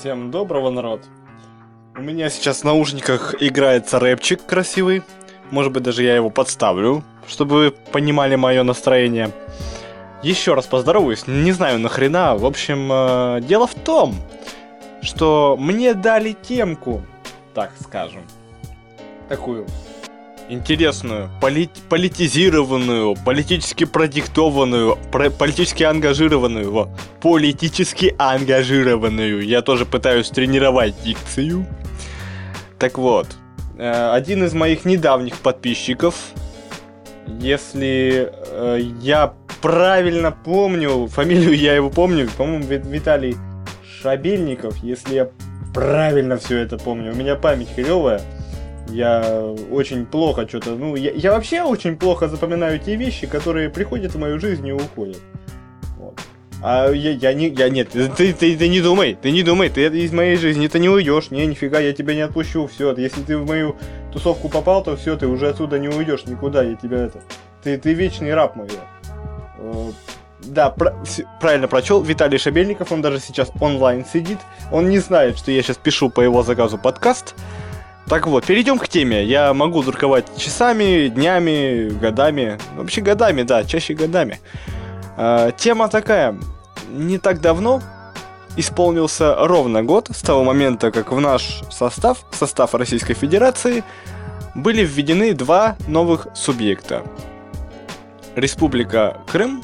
Всем доброго, народ. У меня сейчас в наушниках играется рэпчик красивый. Может быть, даже я его подставлю, чтобы вы понимали мое настроение. Еще раз поздороваюсь, не знаю нахрена. В общем, э, дело в том, что мне дали темку, так скажем, такую интересную, полит политизированную, политически продиктованную, про политически ангажированную, политически ангажированную. Я тоже пытаюсь тренировать дикцию. Так вот, э, один из моих недавних подписчиков, если э, я правильно помню, фамилию я его помню, по-моему, Виталий Шабельников, если я правильно все это помню. У меня память хреновая. Я очень плохо что-то, ну, я, я вообще очень плохо запоминаю те вещи, которые приходят в мою жизнь и уходят. Вот. А я, я не, я нет, ты, ты, ты не думай, ты не думай, ты из моей жизни ты не уйдешь, не, нифига, я тебя не отпущу, все, если ты в мою тусовку попал, то все, ты уже отсюда не уйдешь никуда, я тебя это, ты, ты вечный раб мой. Э, да, про, правильно прочел. Виталий Шабельников, он даже сейчас онлайн сидит. Он не знает, что я сейчас пишу по его заказу подкаст. Так вот, перейдем к теме. Я могу дурковать часами, днями, годами. Вообще годами, да, чаще годами. Э, тема такая. Не так давно исполнился ровно год с того момента, как в наш состав, состав Российской Федерации, были введены два новых субъекта. Республика Крым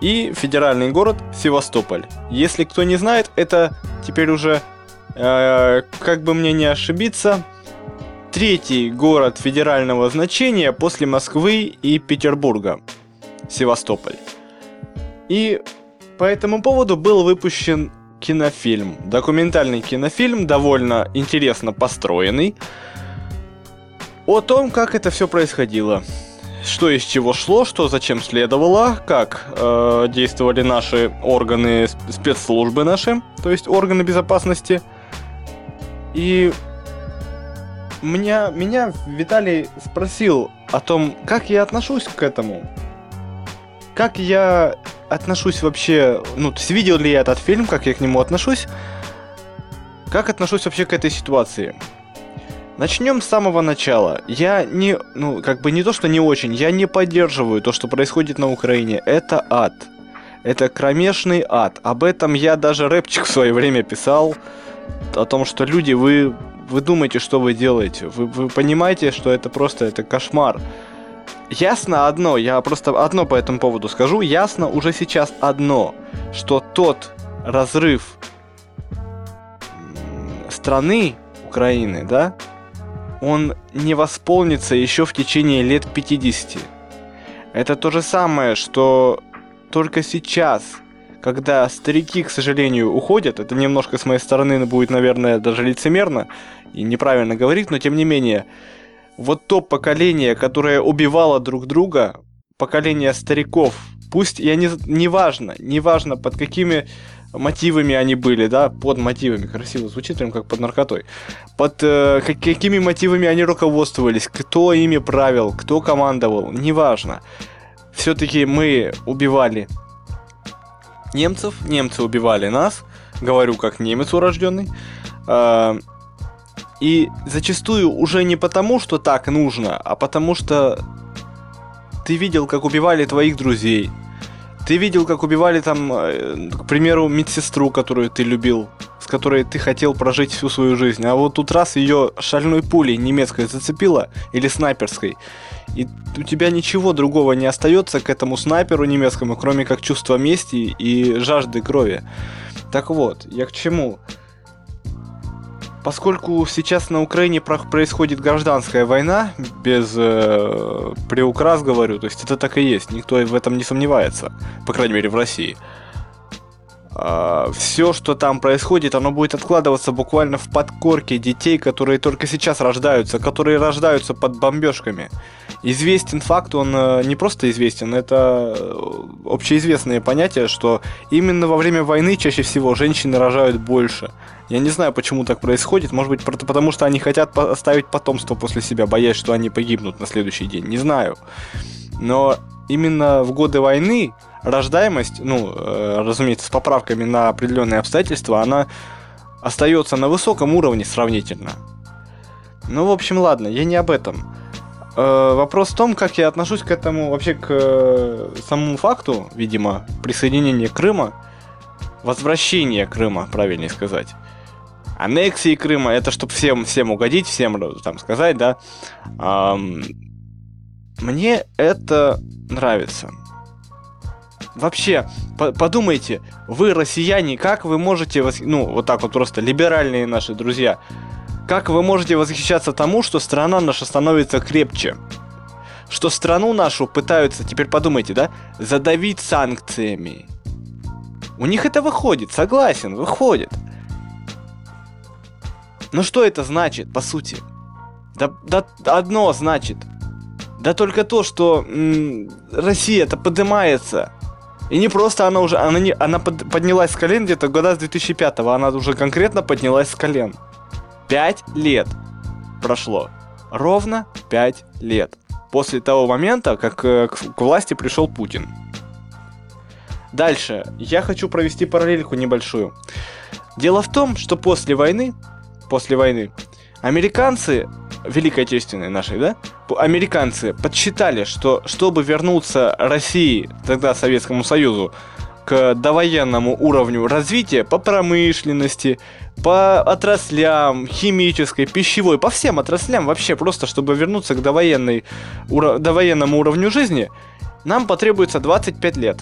и федеральный город Севастополь. Если кто не знает, это теперь уже, э, как бы мне не ошибиться, третий город федерального значения после Москвы и Петербурга. Севастополь. И по этому поводу был выпущен кинофильм. Документальный кинофильм, довольно интересно построенный. О том, как это все происходило. Что из чего шло, что зачем следовало, как э, действовали наши органы, спецслужбы наши, то есть органы безопасности. И меня, меня Виталий спросил о том, как я отношусь к этому. Как я отношусь вообще, ну, то есть видел ли я этот фильм, как я к нему отношусь, как отношусь вообще к этой ситуации. Начнем с самого начала. Я не, ну, как бы не то, что не очень, я не поддерживаю то, что происходит на Украине. Это ад. Это кромешный ад. Об этом я даже рэпчик в свое время писал. О том, что люди, вы вы думаете, что вы делаете. Вы, вы понимаете, что это просто это кошмар. Ясно одно, я просто одно по этому поводу скажу. Ясно уже сейчас одно, что тот разрыв страны Украины, да, он не восполнится еще в течение лет 50. Это то же самое, что только сейчас когда старики, к сожалению, уходят, это немножко с моей стороны будет, наверное, даже лицемерно и неправильно говорить, но тем не менее, вот то поколение, которое убивало друг друга, поколение стариков, пусть, я не, важно, не важно под какими мотивами они были, да, под мотивами, красиво звучит, прям как под наркотой, под э, какими мотивами они руководствовались, кто ими правил, кто командовал, неважно. Все-таки мы убивали немцев, немцы убивали нас, говорю как немец урожденный, э, и зачастую уже не потому, что так нужно, а потому что ты видел, как убивали твоих друзей, ты видел, как убивали там, э, к примеру, медсестру, которую ты любил, с которой ты хотел прожить всю свою жизнь. А вот тут раз ее шальной пулей немецкой зацепила или снайперской, и у тебя ничего другого не остается к этому снайперу немецкому, кроме как чувства мести и жажды крови. Так вот, я к чему? Поскольку сейчас на Украине происходит гражданская война, без э, приукрас говорю, то есть это так и есть, никто в этом не сомневается, по крайней мере в России. Все, что там происходит, оно будет откладываться буквально в подкорке детей, которые только сейчас рождаются, которые рождаются под бомбежками. Известен факт, он э, не просто известен, это э, общеизвестное понятие, что именно во время войны чаще всего женщины рожают больше. Я не знаю, почему так происходит. Может быть, потому что они хотят оставить потомство после себя, боясь, что они погибнут на следующий день. Не знаю. Но именно в годы войны рождаемость, ну, э, разумеется, с поправками на определенные обстоятельства, она остается на высоком уровне сравнительно. Ну, в общем, ладно, я не об этом. Э, вопрос в том, как я отношусь к этому, вообще к э, самому факту, видимо, присоединения Крыма, возвращения Крыма, правильнее сказать. Аннексии Крыма, это чтобы всем, всем угодить, всем там сказать, да. Эм, мне это нравится. Вообще, по подумайте, вы, россияне, как вы можете, ну, вот так вот просто, либеральные наши друзья, как вы можете восхищаться тому, что страна наша становится крепче? Что страну нашу пытаются, теперь подумайте, да, задавить санкциями. У них это выходит, согласен, выходит. Но что это значит, по сути? Да, да одно значит. Да только то, что Россия-то поднимается. И не просто она уже, она, не, она под, поднялась с колен где-то года с 2005-го, она уже конкретно поднялась с колен. Пять лет прошло. Ровно пять лет. После того момента, как э, к, к власти пришел Путин. Дальше. Я хочу провести параллельку небольшую. Дело в том, что после войны, после войны, американцы, Великой Отечественной нашей, да, американцы подсчитали, что чтобы вернуться России, тогда Советскому Союзу, к довоенному уровню развития по промышленности, по отраслям, химической, пищевой, по всем отраслям вообще, просто чтобы вернуться к довоенной, уро, довоенному уровню жизни, нам потребуется 25 лет.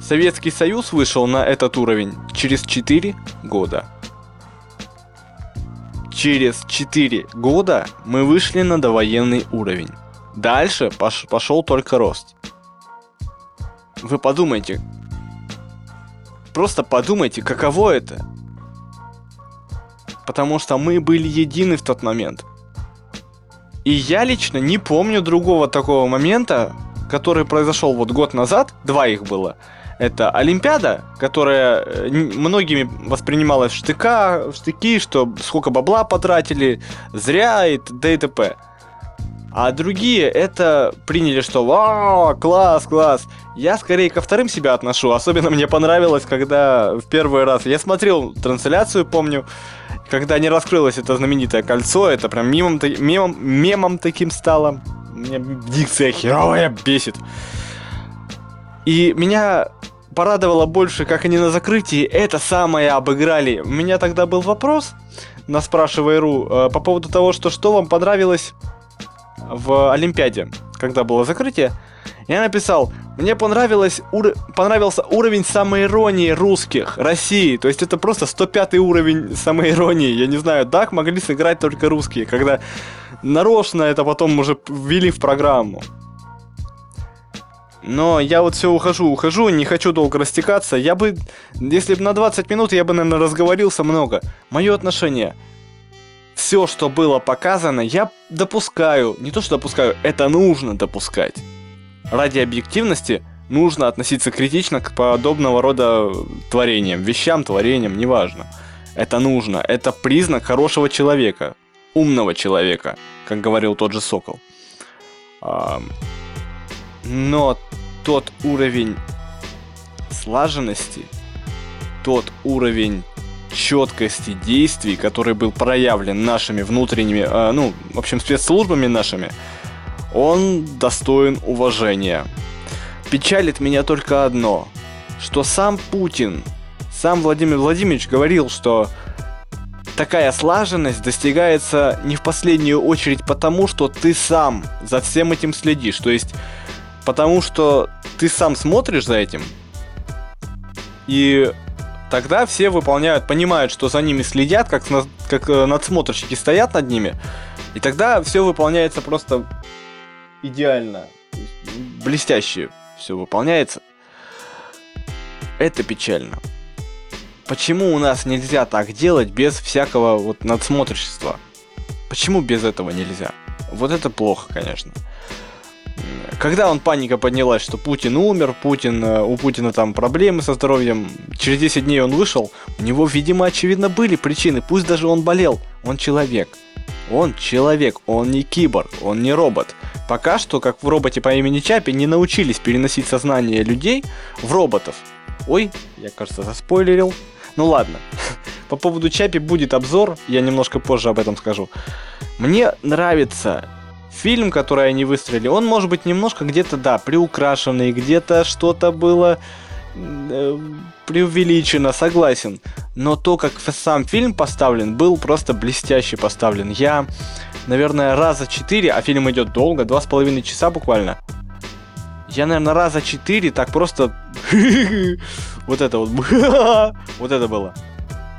Советский Союз вышел на этот уровень через 4 года. Через 4 года мы вышли на довоенный уровень. Дальше пош пошел только рост. Вы подумайте, просто подумайте, каково это. Потому что мы были едины в тот момент. И я лично не помню другого такого момента, который произошел вот год назад, два их было. Это Олимпиада, которая э, многими воспринималась в штыка, в штыки, что сколько бабла потратили, зря и т.д. и т.п. А другие это приняли, что вау, класс, класс. Я скорее ко вторым себя отношу. Особенно мне понравилось, когда в первый раз я смотрел трансляцию, помню, когда не раскрылось это знаменитое кольцо, это прям мемом, мемом, мемом таким стало. Меня дикция херовая бесит. И меня порадовало больше, как они на закрытии это самое обыграли. У меня тогда был вопрос на спрашивай.ру э, по поводу того, что что вам понравилось в Олимпиаде, когда было закрытие, я написал, мне понравилось, ур... понравился уровень самоиронии русских, России. То есть это просто 105 уровень самоиронии. Я не знаю, так могли сыграть только русские, когда нарочно это потом уже ввели в программу. Но я вот все ухожу, ухожу, не хочу долго растекаться. Я бы, если бы на 20 минут, я бы, наверное, разговорился много. Мое отношение – все, что было показано, я допускаю, не то что допускаю, это нужно допускать. Ради объективности нужно относиться критично к подобного рода творениям, вещам, творениям, неважно. Это нужно, это признак хорошего человека, умного человека, как говорил тот же Сокол. Но тот уровень слаженности, тот уровень четкости действий, который был проявлен нашими внутренними, э, ну, в общем, спецслужбами нашими, он достоин уважения. Печалит меня только одно, что сам Путин, сам Владимир Владимирович говорил, что такая слаженность достигается не в последнюю очередь потому, что ты сам за всем этим следишь. То есть потому что ты сам смотришь за этим, и тогда все выполняют, понимают, что за ними следят, как, как э, надсмотрщики стоят над ними, и тогда все выполняется просто идеально, блестяще все выполняется. Это печально. Почему у нас нельзя так делать без всякого вот надсмотрщества? Почему без этого нельзя? Вот это плохо, конечно когда он паника поднялась, что Путин умер, Путин, э, у Путина там проблемы со здоровьем, через 10 дней он вышел, у него, видимо, очевидно были причины, пусть даже он болел, он человек. Он человек, он не киборг, он не робот. Пока что, как в роботе по имени Чапи, не научились переносить сознание людей в роботов. Ой, я, кажется, заспойлерил. Ну ладно. По поводу Чапи будет обзор, я немножко позже об этом скажу. Мне нравится фильм, который они выстрелили. Он может быть немножко где-то, да, приукрашенный, где-то что-то было э, преувеличено, согласен. Но то, как сам фильм поставлен, был просто блестяще поставлен. Я, наверное, раза четыре, а фильм идет долго, два с половиной часа буквально. Я, наверное, раза четыре так просто... Вот это вот... Вот это было.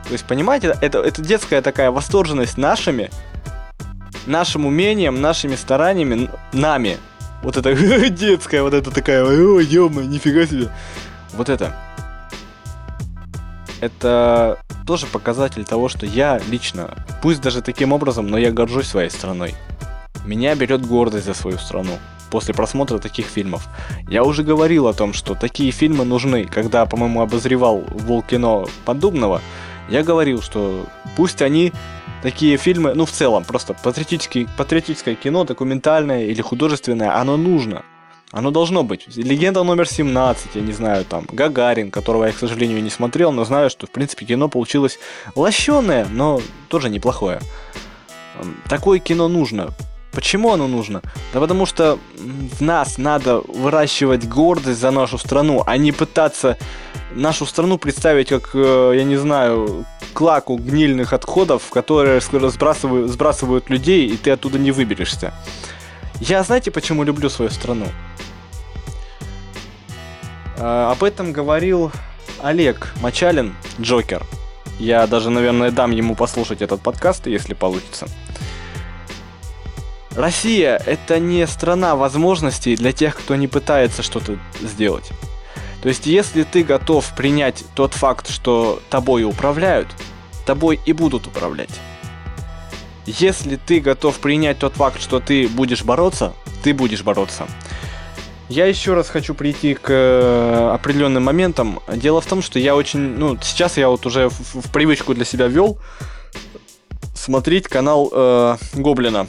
То есть, понимаете, это, это детская такая восторженность нашими, нашим умением, нашими стараниями, нами. Вот это детская, вот это такая, ой, ё нифига себе. Вот это. Это тоже показатель того, что я лично, пусть даже таким образом, но я горжусь своей страной. Меня берет гордость за свою страну после просмотра таких фильмов. Я уже говорил о том, что такие фильмы нужны. Когда, по-моему, обозревал Волкино Подобного, я говорил, что пусть они такие фильмы, ну в целом, просто патриотическое кино, документальное или художественное, оно нужно. Оно должно быть. Легенда номер 17, я не знаю, там, Гагарин, которого я, к сожалению, не смотрел, но знаю, что, в принципе, кино получилось лощеное, но тоже неплохое. Такое кино нужно. Почему оно нужно? Да потому что в нас надо выращивать гордость за нашу страну, а не пытаться нашу страну представить как, э, я не знаю, клаку гнильных отходов, которые сбрасывают, сбрасывают людей, и ты оттуда не выберешься. Я знаете, почему люблю свою страну? Э, об этом говорил Олег Мачалин, Джокер. Я даже, наверное, дам ему послушать этот подкаст, если получится. Россия – это не страна возможностей для тех, кто не пытается что-то сделать. То есть, если ты готов принять тот факт, что тобой управляют, тобой и будут управлять. Если ты готов принять тот факт, что ты будешь бороться, ты будешь бороться. Я еще раз хочу прийти к э, определенным моментам. Дело в том, что я очень, ну, сейчас я вот уже в, в привычку для себя ввел смотреть канал э, Гоблина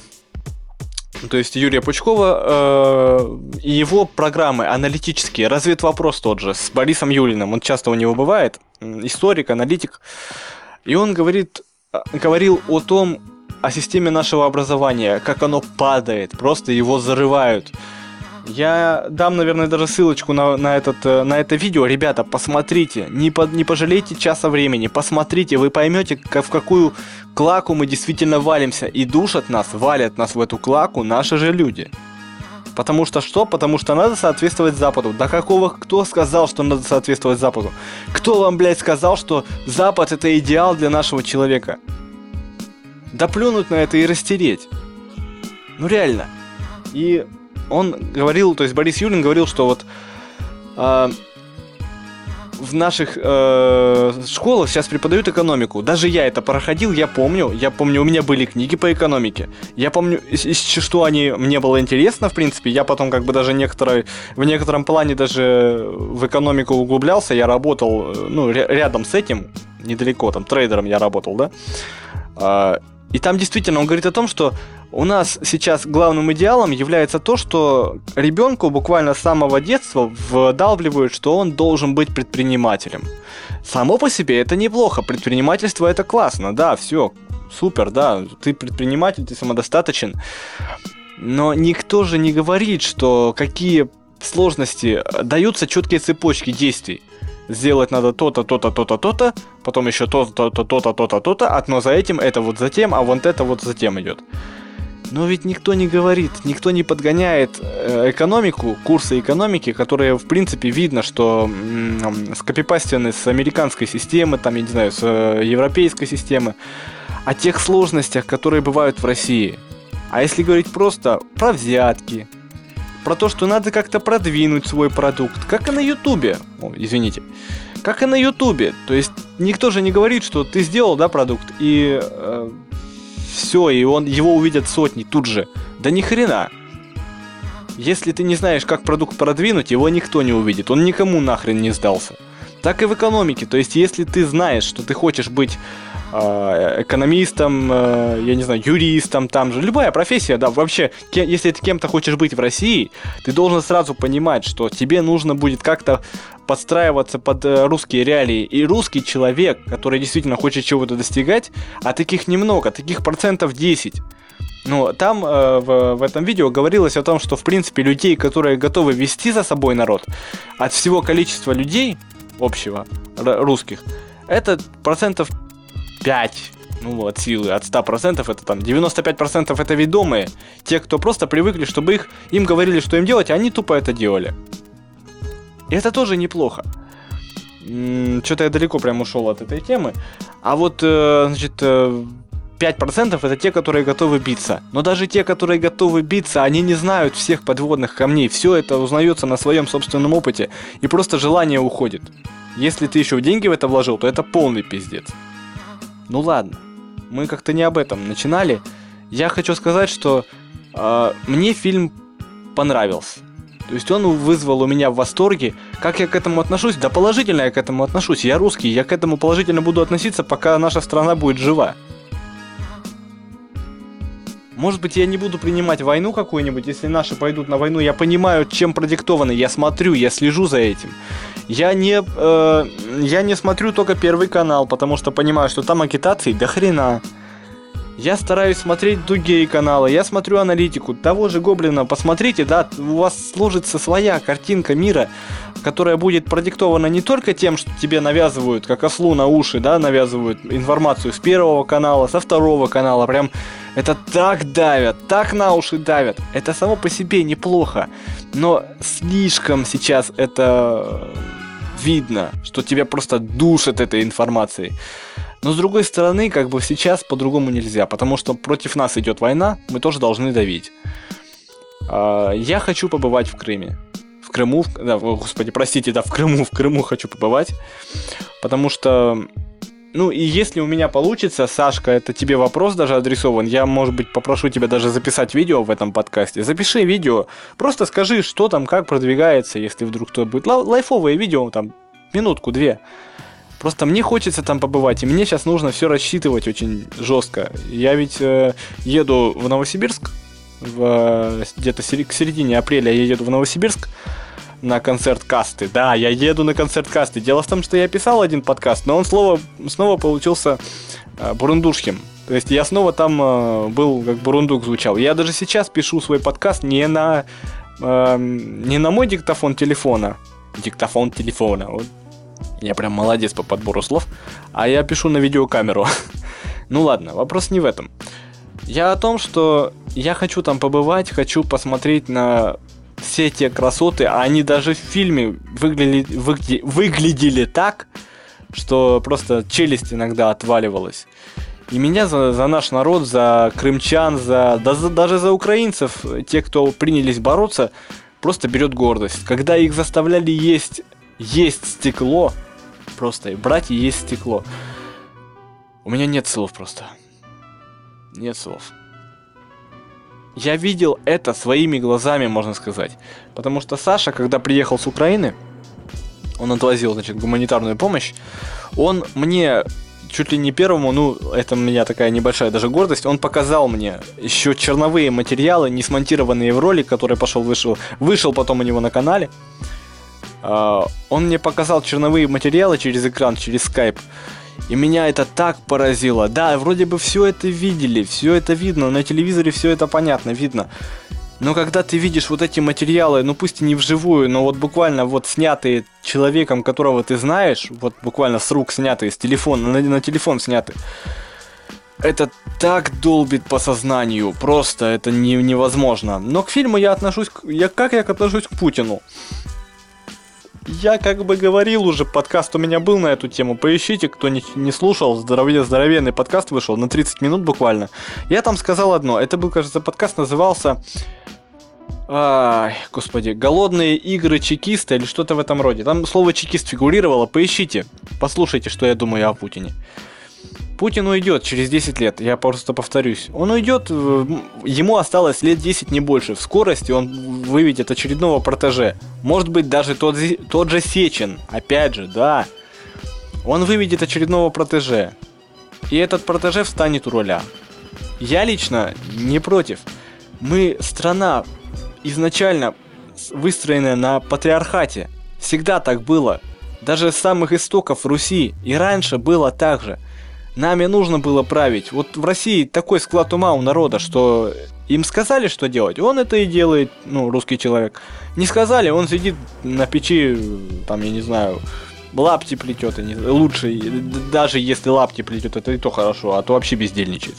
то есть Юрия Пучкова э, и его программы аналитические. Развит вопрос тот же с Борисом Юлиным. Он часто у него бывает, историк, аналитик. И он говорит, а, говорил о том, о системе нашего образования, как оно падает, просто его зарывают. Я дам, наверное, даже ссылочку на, на, этот, э, на это видео. Ребята, посмотрите, не, по, не пожалейте часа времени, посмотрите, вы поймете, в какую клаку мы действительно валимся. И душат нас, валят нас в эту клаку наши же люди. Потому что что? Потому что надо соответствовать Западу. Да какого кто сказал, что надо соответствовать Западу? Кто вам, блядь, сказал, что Запад это идеал для нашего человека? Да плюнуть на это и растереть. Ну реально. И он говорил, то есть Борис Юлин говорил, что вот э, в наших э, школах сейчас преподают экономику. Даже я это проходил, я помню. Я помню, у меня были книги по экономике. Я помню, что они мне было интересно, в принципе. Я потом как бы даже некоторые, в некотором плане даже в экономику углублялся. Я работал, э, ну, рядом с этим, недалеко, там, трейдером я работал, да. И там действительно он говорит о том, что у нас сейчас главным идеалом является то, что ребенку буквально с самого детства вдалбливают, что он должен быть предпринимателем. Само по себе это неплохо, предпринимательство это классно, да, все, супер, да, ты предприниматель, ты самодостаточен. Но никто же не говорит, что какие сложности даются четкие цепочки действий сделать надо то-то, то-то, то-то, то-то, потом еще то-то, то-то, то-то, то-то, то-то, но за этим это вот затем, а вот это вот затем идет. Но ведь никто не говорит, никто не подгоняет э, экономику, курсы экономики, которые, в принципе, видно, что скопипастены с американской системы, там, я не знаю, с э, европейской системы, о тех сложностях, которые бывают в России. А если говорить просто про взятки, про то, что надо как-то продвинуть свой продукт, как и на Ютубе. О, извините. Как и на Ютубе. То есть никто же не говорит, что ты сделал, да, продукт, и э, все, и он его увидят сотни тут же. Да ни хрена. Если ты не знаешь, как продукт продвинуть, его никто не увидит. Он никому нахрен не сдался. Так и в экономике. То есть, если ты знаешь, что ты хочешь быть экономистом, э, я не знаю, юристом, там же, любая профессия, да, вообще, если ты кем-то хочешь быть в России, ты должен сразу понимать, что тебе нужно будет как-то подстраиваться под э, русские реалии. И русский человек, который действительно хочет чего-то достигать, а таких немного, таких процентов 10. Ну, там э, в, в этом видео говорилось о том, что, в принципе, людей, которые готовы вести за собой народ, от всего количества людей общего, русских, это процентов 5 ну, от силы, от 100% это там 95% это ведомые, те, кто просто привыкли, чтобы их, им говорили, что им делать, а они тупо это делали. И это тоже неплохо. Что-то я далеко прям ушел от этой темы. А вот, э, значит, 5% э, это те, которые готовы биться. Но даже те, которые готовы биться, они не знают всех подводных камней. Все это узнается на своем собственном опыте. И просто желание уходит. Если ты еще деньги в это вложил, то это полный пиздец. Ну ладно, мы как-то не об этом начинали. Я хочу сказать, что э, мне фильм понравился. То есть он вызвал у меня в восторге. Как я к этому отношусь? Да положительно я к этому отношусь. Я русский, я к этому положительно буду относиться, пока наша страна будет жива. Может быть, я не буду принимать войну какую-нибудь, если наши пойдут на войну. Я понимаю, чем продиктованы. Я смотрю, я слежу за этим. Я не, э, я не смотрю только первый канал, потому что понимаю, что там агитации до хрена. Я стараюсь смотреть другие каналы, я смотрю аналитику того же Гоблина. Посмотрите, да, у вас сложится своя картинка мира, которая будет продиктована не только тем, что тебе навязывают, как ослу на уши, да, навязывают информацию с первого канала, со второго канала, прям это так давят, так на уши давят. Это само по себе неплохо, но слишком сейчас это видно, что тебя просто душат этой информацией. Но с другой стороны, как бы сейчас по-другому нельзя, потому что против нас идет война, мы тоже должны давить. А, я хочу побывать в Крыме. В Крыму, да, господи, простите, да, в Крыму, в Крыму хочу побывать, потому что ну и если у меня получится, Сашка, это тебе вопрос даже адресован, я, может быть, попрошу тебя даже записать видео в этом подкасте. Запиши видео, просто скажи, что там, как продвигается, если вдруг кто будет. Лайфовые видео, там, минутку-две. Просто мне хочется там побывать, и мне сейчас нужно все рассчитывать очень жестко. Я ведь э, еду в Новосибирск, в, э, где-то к середине апреля я еду в Новосибирск на концерт касты. Да, я еду на концерт касты. Дело в том, что я писал один подкаст, но он снова, снова получился э, бурундушким. То есть я снова там э, был, как бурундук звучал. Я даже сейчас пишу свой подкаст не на, э, не на мой диктофон телефона. Диктофон телефона. Вот я прям молодец по подбору слов. А я пишу на видеокамеру. ну ладно, вопрос не в этом. Я о том, что я хочу там побывать, хочу посмотреть на все те красоты, а они даже в фильме выглядели, выгля, выглядели так, что просто челюсть иногда отваливалась. И меня за, за наш народ, за крымчан, за, да, за, даже за украинцев, те, кто принялись бороться, просто берет гордость. Когда их заставляли есть, есть стекло, просто брать и есть стекло. У меня нет слов просто. Нет слов. Я видел это своими глазами, можно сказать. Потому что Саша, когда приехал с Украины, он отвозил, значит, гуманитарную помощь, он мне чуть ли не первому, ну, это у меня такая небольшая даже гордость, он показал мне еще черновые материалы, не смонтированные в ролик, который пошел, вышел, вышел потом у него на канале. Uh, он мне показал черновые материалы через экран, через скайп. И меня это так поразило. Да, вроде бы все это видели, все это видно, на телевизоре все это понятно, видно. Но когда ты видишь вот эти материалы, ну пусть и не вживую, но вот буквально вот снятые человеком, которого ты знаешь, вот буквально с рук снятые, с телефона, на, на телефон сняты, это так долбит по сознанию, просто это не, невозможно. Но к фильму я отношусь, я как я отношусь к Путину. Я как бы говорил уже, подкаст у меня был на эту тему. Поищите, кто не, не слушал, здоровье, здоровенный подкаст вышел на 30 минут буквально. Я там сказал одно. Это был, кажется, подкаст назывался... Ай, господи, голодные игры чекиста или что-то в этом роде. Там слово чекист фигурировало, поищите, послушайте, что я думаю о Путине. Путин уйдет через 10 лет, я просто повторюсь. Он уйдет, ему осталось лет 10, не больше. В скорости он выведет очередного протеже. Может быть, даже тот, тот же Сечин. Опять же, да. Он выведет очередного протеже. и этот протеже встанет у руля. Я лично не против. Мы страна изначально выстроенная на патриархате. Всегда так было. Даже с самых истоков Руси. И раньше было так же. Нами нужно было править. Вот в России такой склад ума у народа, что им сказали, что делать, он это и делает, ну, русский человек. Не сказали, он сидит на печи, там, я не знаю, лапти плетет, и не, лучше, даже если лапти плетет, это и то хорошо, а то вообще бездельничает.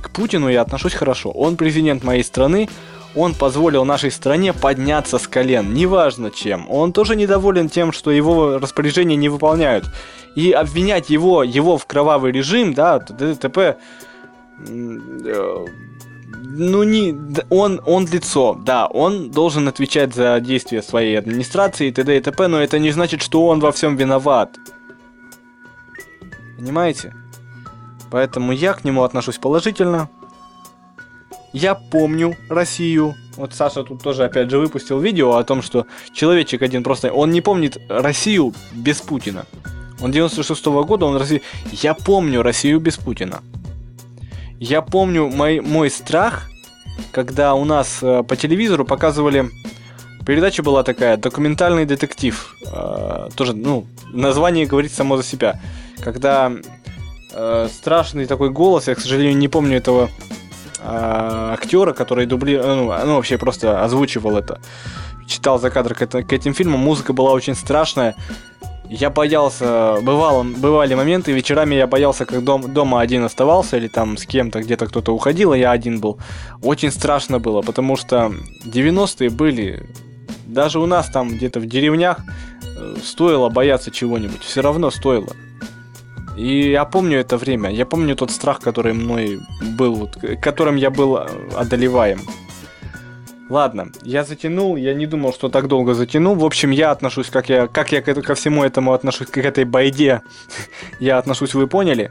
К Путину я отношусь хорошо. Он президент моей страны, он позволил нашей стране подняться с колен, неважно чем. Он тоже недоволен тем, что его распоряжения не выполняют. И обвинять его, его в кровавый режим, да, ДТП, э, ну не, он, он лицо, да, он должен отвечать за действия своей администрации и т.д. и т.п., но это не значит, что он во всем виноват. Понимаете? Поэтому я к нему отношусь положительно. Я помню Россию. Вот Саша тут тоже опять же выпустил видео о том, что человечек один просто... Он не помнит Россию без Путина. Он 96 -го года, он Россию... Я помню Россию без Путина. Я помню мой, мой страх, когда у нас э, по телевизору показывали... Передача была такая, документальный детектив. Э, тоже, ну, название говорит само за себя. Когда э, страшный такой голос, я, к сожалению, не помню этого актера, который дублировал, ну, ну, вообще просто озвучивал это. Читал за кадр к, это, к этим фильмам, музыка была очень страшная. Я боялся, бывало, бывали моменты, вечерами я боялся, как дом, дома один оставался, или там с кем-то где-то кто-то уходил, а я один был. Очень страшно было, потому что 90-е были, даже у нас там где-то в деревнях э, стоило бояться чего-нибудь, все равно стоило. И я помню это время, я помню тот страх, который мной был, которым я был э, одолеваем. Ладно, я затянул, я не думал, что так долго затянул. В общем, я отношусь, как я, как я ко, всему этому отношусь, к этой байде, я отношусь, вы поняли.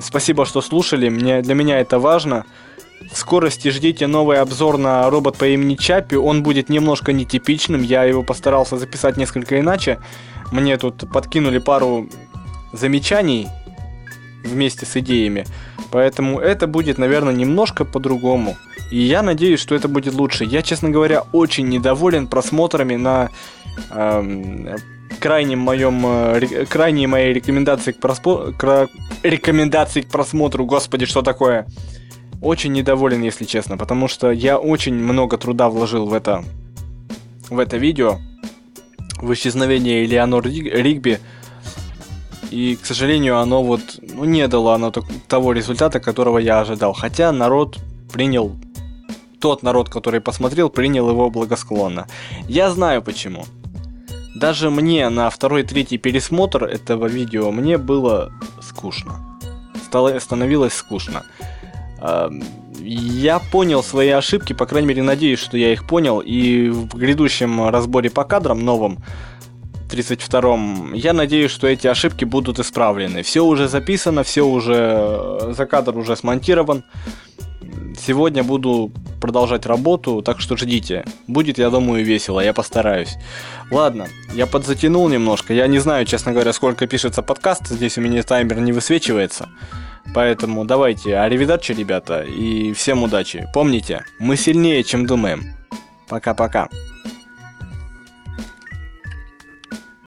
Спасибо, что слушали, мне, для меня это важно. В скорости ждите новый обзор на робот по имени Чаппи. Он будет немножко нетипичным, я его постарался записать несколько иначе. Мне тут подкинули пару замечаний вместе с идеями. Поэтому это будет, наверное, немножко по-другому. И я надеюсь, что это будет лучше. Я, честно говоря, очень недоволен просмотрами на эм, крайнем моем э, крайней моей рекомендации к, проспо... к рекомендации к просмотру. Господи, что такое? Очень недоволен, если честно, потому что я очень много труда вложил в это в это видео в исчезновение Элеонор Ригби. И, к сожалению, оно вот ну, не дало оно того результата, которого я ожидал. Хотя народ принял тот народ, который посмотрел, принял его благосклонно. Я знаю почему. Даже мне на второй, третий пересмотр этого видео мне было скучно. Стало, становилось скучно. Я понял свои ошибки, по крайней мере, надеюсь, что я их понял. И в грядущем разборе по кадрам новом, 32-м, я надеюсь, что эти ошибки будут исправлены. Все уже записано, все уже э, за кадр уже смонтирован. Сегодня буду продолжать работу, так что ждите. Будет, я думаю, весело, я постараюсь. Ладно, я подзатянул немножко. Я не знаю, честно говоря, сколько пишется подкаст. Здесь у меня таймер не высвечивается. Поэтому давайте, аривидачи, ребята, и всем удачи. Помните, мы сильнее, чем думаем. Пока-пока.